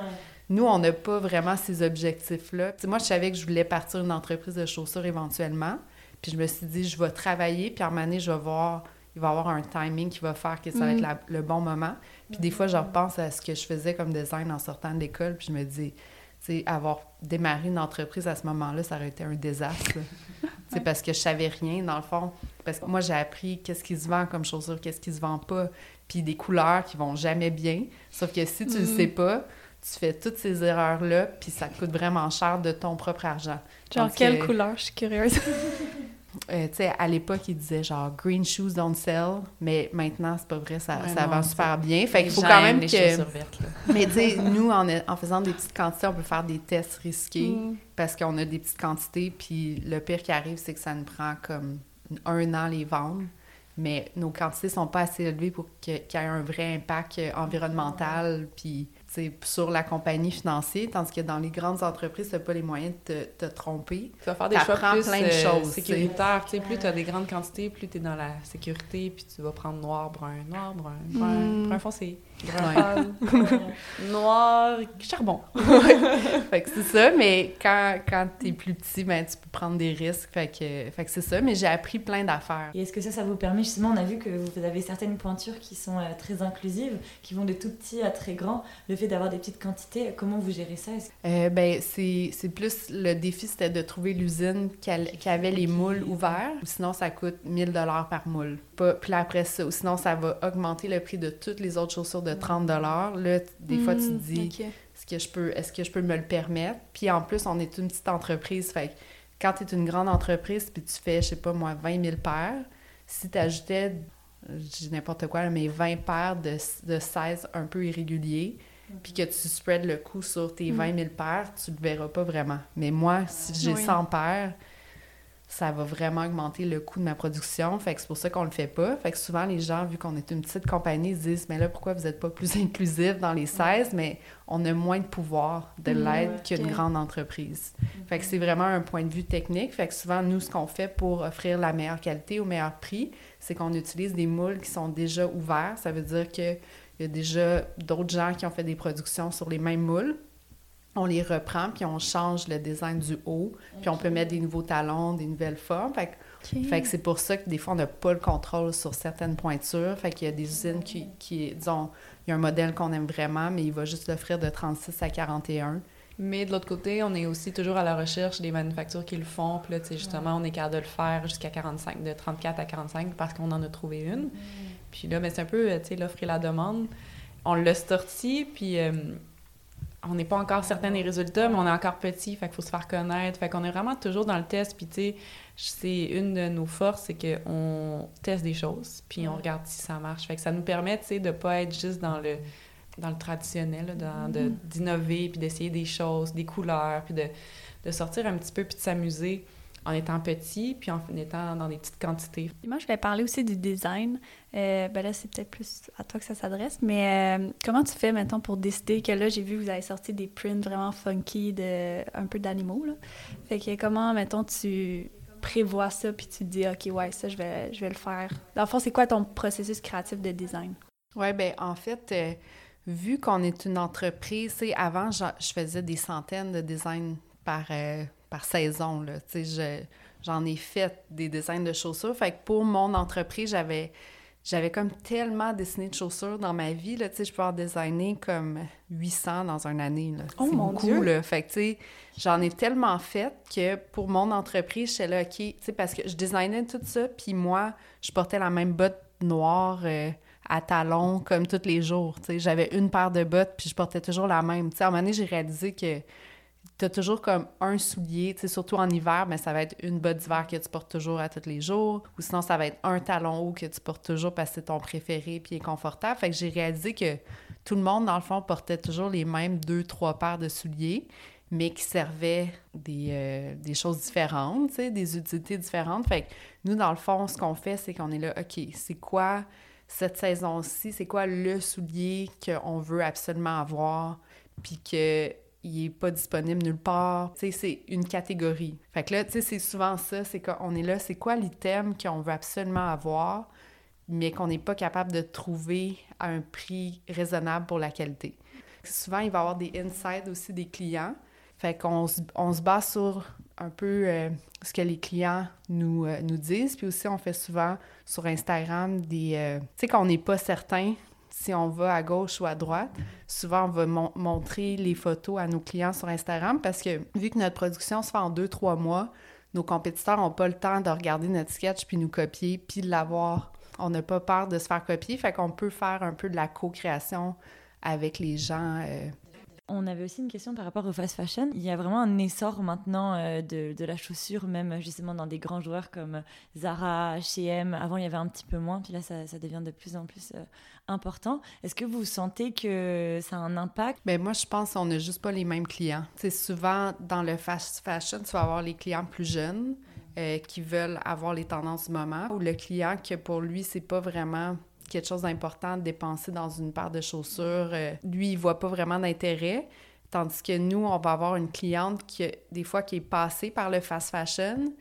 nous, on n'a pas vraiment ces objectifs-là. Moi, je savais que je voulais partir une entreprise de chaussures éventuellement. Puis je me suis dit, je vais travailler, puis à un moment donné, je vais voir, il va y avoir un timing qui va faire que ça va être la- le bon moment. Puis des fois, je repense à ce que je faisais comme design en sortant de l'école, puis je me dis, tu sais, avoir démarré une entreprise à ce moment-là, ça aurait été un désastre. Sais, parce que je savais rien, dans le fond. Parce que moi, j'ai appris qu'est-ce qui se vend comme chaussure, qu'est-ce qui se vend pas, puis des couleurs qui vont jamais bien. Sauf que si tu le Mhm. sais pas, tu fais toutes ces erreurs-là, puis ça te coûte vraiment cher de ton propre argent. Genre, Donc, quelle euh, couleur? Je suis curieuse. Euh, tu sais, à l'époque, ils disaient genre green shoes don't sell, mais maintenant, c'est pas vrai, ça, Ouais, ça non, va c'est- super bien. Fait qu'il faut quand même les que. vertes. Mais tu sais, nous, en, en faisant des petites quantités, on peut faire des tests risqués Mm. parce qu'on a des petites quantités, puis le pire qui arrive, c'est que ça nous prend comme un an les vendre. Mais nos quantités sont pas assez élevées pour qu'il y ait un vrai impact environnemental, puis sur la compagnie financière, tandis que dans les grandes entreprises, tu n'as pas les moyens de te, te tromper. Tu vas faire des choix plus plein de euh, choses, sécuritaires. Plus tu as des grandes quantités, plus tu es dans la sécurité, puis tu vas prendre noir, brun, noir, brun, brun, Mm. brun foncé, Ouais. pâle, noir, charbon. fait que c'est ça, mais quand, quand tu es plus petit, ben, tu peux prendre des risques. Fait que, fait que c'est ça, mais j'ai appris plein d'affaires. Et est-ce que ça, ça vous permet justement, on a vu que vous avez certaines pointures qui sont euh, très inclusives, qui vont de tout petit à très grand. Le fait d'avoir des petites quantités, comment vous gérez ça? Est-ce- Euh, ben, c'est c'est plus le défi, c'était de trouver l'usine qui, avait les moules ouverts. Ou sinon, ça coûte 1000 dollars par moule. Pas, puis après ça, ou sinon, ça va augmenter le prix de toutes les autres chaussures de 30 dollars. Là, des fois, tu te Mm, dis, est-ce que je peux est-ce que je peux me le permettre? Puis en plus on est une petite entreprise fait que quand tu es une grande entreprise puis tu fais je sais pas moi 20 000 paires si tu ajoutais je dis n'importe quoi mais 20 paires de, de 16 un peu irréguliers puis que tu spreads le coût sur tes Mm. 20 000 paires tu le verras pas vraiment mais moi si j'ai Oui. 100 paires ça va vraiment augmenter le coût de ma production. Fait que c'est pour ça qu'on le fait pas. Fait que souvent, les gens, vu qu'on est une petite compagnie, se disent Mais là, pourquoi vous n'êtes pas plus inclusif dans les 16 Mais on a moins de pouvoir de Mm, l'aide qu'une grande entreprise. Fait que c'est vraiment un point de vue technique. Fait que souvent, nous, ce qu'on fait pour offrir la meilleure qualité au meilleur prix, c'est qu'on utilise des moules qui sont déjà ouverts. Ça veut dire qu'il y a déjà d'autres gens qui ont fait des productions sur les mêmes moules. On les reprend, puis on change le design du haut, puis on peut mettre des nouveaux talons, des nouvelles formes. Fait que, fait que c'est pour ça que des fois, on n'a pas le contrôle sur certaines pointures. Fait qu'il y a des usines qui, qui, disons, il y a un modèle qu'on aime vraiment, mais il va juste l'offrir de 36 à 41. Mais de l'autre côté, on est aussi toujours à la recherche des manufactures qui le font. Puis là, tu sais, justement, on est capable de le faire jusqu'à 45, de 34 à 45 parce qu'on en a trouvé une. Puis là, ben, c'est un peu, euh, tu sais, l'offre et la demande. On l'a sorti, puis euh, on n'est pas encore certain des résultats, mais on est encore petit, fait qu'il faut se faire connaître. Fait qu'on est vraiment toujours dans le test, puis tu sais, c'est une de nos forces, c'est qu'on teste des choses, puis on regarde si ça marche. Fait que ça nous permet, tu sais, de pas être juste dans le dans le traditionnel, dans, de, d'innover, puis d'essayer des choses, des couleurs, puis de, de sortir un petit peu, puis de s'amuser en étant petit, puis en étant dans des petites quantités. Moi, je vais parler aussi du design. Euh, ben là, c'est peut-être plus à toi que ça s'adresse, mais euh, comment tu fais, maintenant pour décider que là, j'ai vu que vous avez sorti des prints vraiment funky, de, un peu d'animaux, là? Fait que comment, mettons, tu prévois ça, puis tu te dis, OK, ouais, ça, je vais, je vais le faire. Dans le fond, c'est quoi ton processus créatif de design? Oui, ben en fait, euh, vu qu'on est une entreprise, avant, je, je faisais des centaines de designs par, par saison. Là. Je, j'en ai fait des designs de chaussures. Fait que pour mon entreprise, j'avais, j'avais comme tellement dessiné de chaussures dans ma vie. Là, je peux en designer comme 800 dans une année. Là. Oh mon beaucoup, Dieu! Là. Fait que, j'en ai tellement fait que pour mon entreprise, j'étais là, OK, parce que je designais tout ça, puis moi, je portais la même botte noire euh, à talons comme tous les jours. J'avais une paire de bottes, puis je portais toujours la même. sais à un moment donné, j'ai réalisé que tu toujours comme un soulier, surtout en hiver, mais ça va être une botte d'hiver que tu portes toujours à tous les jours, ou sinon ça va être un talon haut que tu portes toujours parce que c'est ton préféré puis est confortable. Fait que j'ai réalisé que tout le monde, dans le fond, portait toujours les mêmes deux, trois paires de souliers, mais qui servaient des, euh, des choses différentes, tu sais, des utilités différentes. Fait que nous, dans le fond, ce qu'on fait, c'est qu'on est là, OK, c'est quoi cette saison-ci, c'est quoi le soulier qu'on veut absolument avoir, puis que il n'est pas disponible nulle part. Tu sais, c'est une catégorie. Fait que là, tu sais, c'est souvent ça, c'est qu'on est là, c'est quoi l'item qu'on veut absolument avoir, mais qu'on n'est pas capable de trouver à un prix raisonnable pour la qualité. Souvent, il va y avoir des insights aussi des clients. Fait qu'on on se base sur un peu euh, ce que les clients nous, euh, nous disent. Puis aussi, on fait souvent sur Instagram des... Euh, tu sais, qu'on n'est pas certain si on va à gauche ou à droite, souvent on va montrer les photos à nos clients sur Instagram parce que vu que notre production se fait en deux, trois mois, nos compétiteurs n'ont pas le temps de regarder notre sketch puis nous copier puis l'avoir. On n'a pas peur de se faire copier, fait qu'on peut faire un peu de la co-création avec les gens. Euh. On avait aussi une question par rapport au fast fashion. Il y a vraiment un essor maintenant euh, de, de, la chaussure, même justement dans des grands joueurs comme Zara, H&M. Avant, il y avait un petit peu moins, puis là, ça, devient de plus en plus euh, important. Est-ce que vous sentez que ça a un impact? Bien, moi, je pense qu'on n'a juste pas les mêmes clients. C'est souvent dans le fast fashion, tu vas avoir les clients plus jeunes euh, qui veulent avoir les tendances du moment ou le client que pour lui, c'est pas vraiment quelque chose d'important de dépenser dans une paire de chaussures. Euh, lui, il voit pas vraiment d'intérêt. Tandis que nous, on va avoir une cliente qui, des fois, qui est passée par le fast fashion,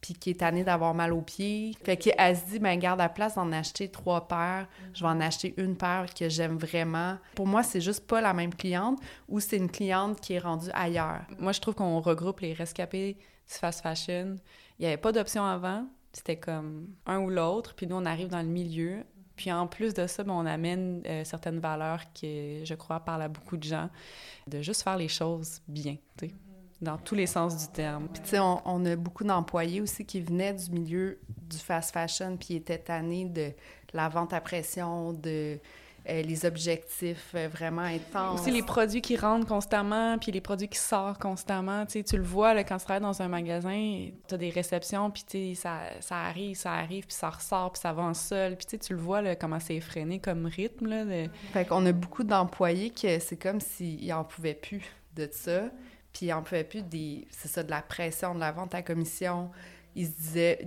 puis qui est tannée d'avoir mal aux pieds. Fait qu'elle se dit, ben garde la place d'en acheter trois paires. Je vais en acheter une paire que j'aime vraiment. Pour moi, c'est juste pas la même cliente ou c'est une cliente qui est rendue ailleurs. Moi, je trouve qu'on regroupe les rescapés du fast fashion. Il n'y avait pas d'option avant. C'était comme un ou l'autre. Puis nous, on arrive dans le milieu. Puis en plus de ça, ben, on amène euh, certaines valeurs qui, je crois, parlent à beaucoup de gens, de juste faire les choses bien dans tous les sens du terme. Puis, tu sais, on, a beaucoup d'employés aussi qui venaient du milieu du fast fashion, puis étaient tannés de la vente à pression, de euh, les objectifs euh, vraiment intenses. Aussi les produits qui rentrent constamment, puis les produits qui sortent constamment. Tu sais, tu le vois là, quand tu travailles dans un magasin, tu as des réceptions, puis tu sais, ça, ça arrive, ça arrive, puis ça ressort, puis ça va en sol. Puis tu sais, tu le vois là, comment c'est effréné comme rythme. Là, Fait qu'on a beaucoup d'employés que c'est comme s'ils n'en pouvaient plus de ça. Puis on pouvait plus des, c'est ça, de la pression, de la vente à commission. Il se disait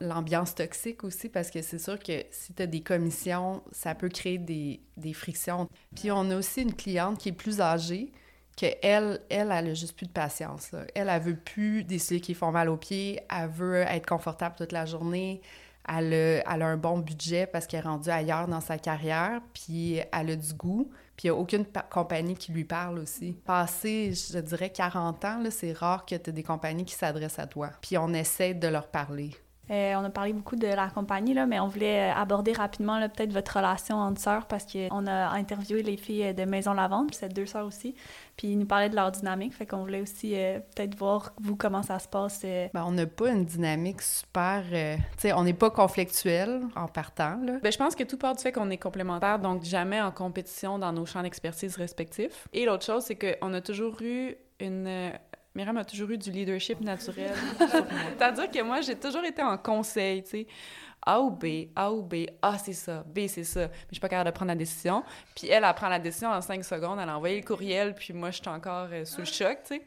l'ambiance toxique aussi, parce que c'est sûr que si tu as des commissions, ça peut créer des, frictions. Puis on a aussi une cliente qui est plus âgée, que elle, elle, elle a juste plus de patience. Elle, elle veut plus des souliers qui font mal aux pieds, elle veut être confortable toute la journée, elle a, un bon budget parce qu'elle est rendue ailleurs dans sa carrière, puis elle a du goût. Puis il n'y a aucune compagnie qui lui parle aussi. Passé, je dirais, 40 ans, c'est rare que tu aies des compagnies qui s'adressent à toi. Puis on essaie de leur parler. Euh, on a parlé beaucoup de la compagnie, là, mais on voulait aborder rapidement peut-être votre relation entre sœurs parce qu'on a interviewé les filles de Maison Lavande, puis c'est deux sœurs aussi, puis ils nous parlaient de leur dynamique, fait qu'on voulait aussi euh, peut-être voir, vous, comment ça se passe. Euh. Ben, on n'a pas une dynamique super... tu sais, on n'est pas conflictuel en partant, là. Ben, je pense que tout part du fait qu'on est complémentaires, donc jamais en compétition dans nos champs d'expertise respectifs. Et l'autre chose, c'est qu'on a toujours eu une Myriam a toujours eu du leadership naturel. C'est-à-dire que moi, j'ai toujours été en conseil, tu sais. A ou B, A ou B, A c'est ça, B c'est ça. Mais je suis pas capable de prendre la décision. Puis elle, elle prend la décision en cinq secondes, elle a envoyé le courriel, puis moi, je suis encore euh, sous le choc, tu sais.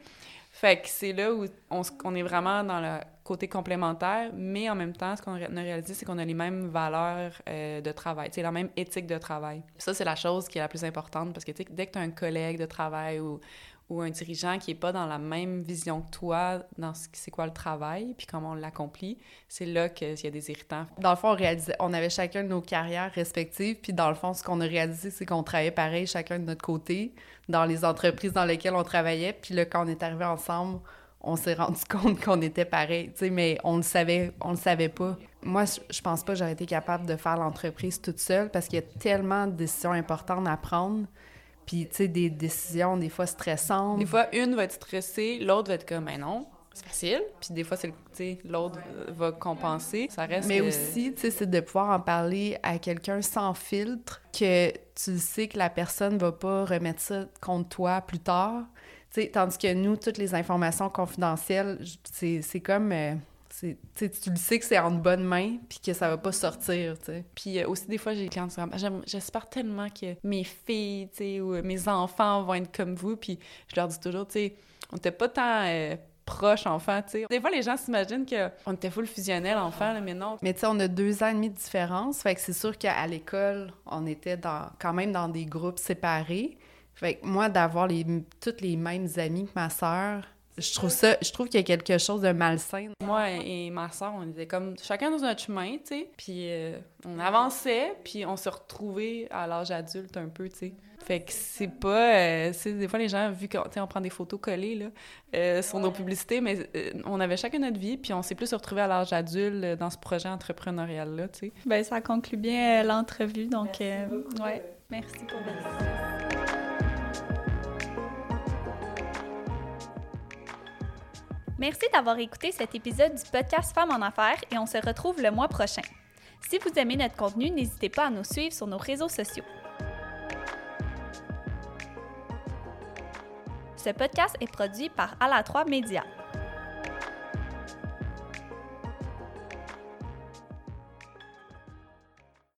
Fait que c'est là où on, est vraiment dans le côté complémentaire, mais en même temps, ce qu'on a réalisé, c'est qu'on a les mêmes valeurs euh, de travail, c'est la même éthique de travail. ça, c'est la chose qui est la plus importante parce que dès que tu as un collègue de travail ou ou un dirigeant qui n'est pas dans la même vision que toi dans ce c'est quoi le travail, puis comment on l'accomplit, c'est là qu'il y a des irritants. Dans le fond, on, réalisait, on avait chacun nos carrières respectives, puis dans le fond, ce qu'on a réalisé, c'est qu'on travaillait pareil, chacun de notre côté, dans les entreprises dans lesquelles on travaillait, puis là, quand on est arrivé ensemble, on s'est rendu compte qu'on était pareil, tu sais, mais on le savait, on le savait pas. Moi, je pense pas que j'aurais été capable de faire l'entreprise toute seule parce qu'il y a tellement de décisions importantes à prendre puis, tu sais, des décisions des fois stressantes. Des fois, une va être stressée, l'autre va être comme, ben non, c'est facile. Puis des fois, c'est l'autre va compenser. Ça reste. Mais aussi, tu sais, c'est de pouvoir en parler à quelqu'un sans filtre, que tu sais que la personne va pas remettre ça contre toi plus tard. Tu sais, tandis que nous, toutes les informations confidentielles, c'est comme. Euh, tu le sais que c'est en bonne main puis que ça va pas sortir, tu Puis euh, aussi, des fois, j'ai des clients qui j'espère tellement que mes filles, tu ou mes enfants vont être comme vous. Puis je leur dis toujours, tu sais, on n'était pas tant euh, proches enfants, tu sais. Des fois, les gens s'imaginent qu'on était full fusionnel enfant, mais non. Mais tu sais, on a deux ans et demi de différence. Fait que c'est sûr qu'à l'école, on était dans, quand même dans des groupes séparés. Fait que moi, d'avoir les, toutes les mêmes amis que ma sœur, je trouve ça, je trouve qu'il y a quelque chose de malsain. Moi et ma soeur, on était comme chacun dans notre chemin, tu sais, puis euh, on avançait, puis on se retrouvait à l'âge adulte un peu, tu sais. Fait que c'est pas... Euh, des fois, les gens, vu qu'on on prend des photos collées là, euh, sur nos publicités, mais on avait chacun notre vie, puis on s'est plus retrouvé à l'âge adulte dans ce projet entrepreneurial-là, tu sais. Bien, ça conclut bien l'entrevue, donc... Merci ouais, merci pour votre Merci d'avoir écouté cet épisode du podcast Femmes en Affaires et on se retrouve le mois prochain. Si vous aimez notre contenu, n'hésitez pas à nous suivre sur nos réseaux sociaux. Ce podcast est produit par Ala 3 Média.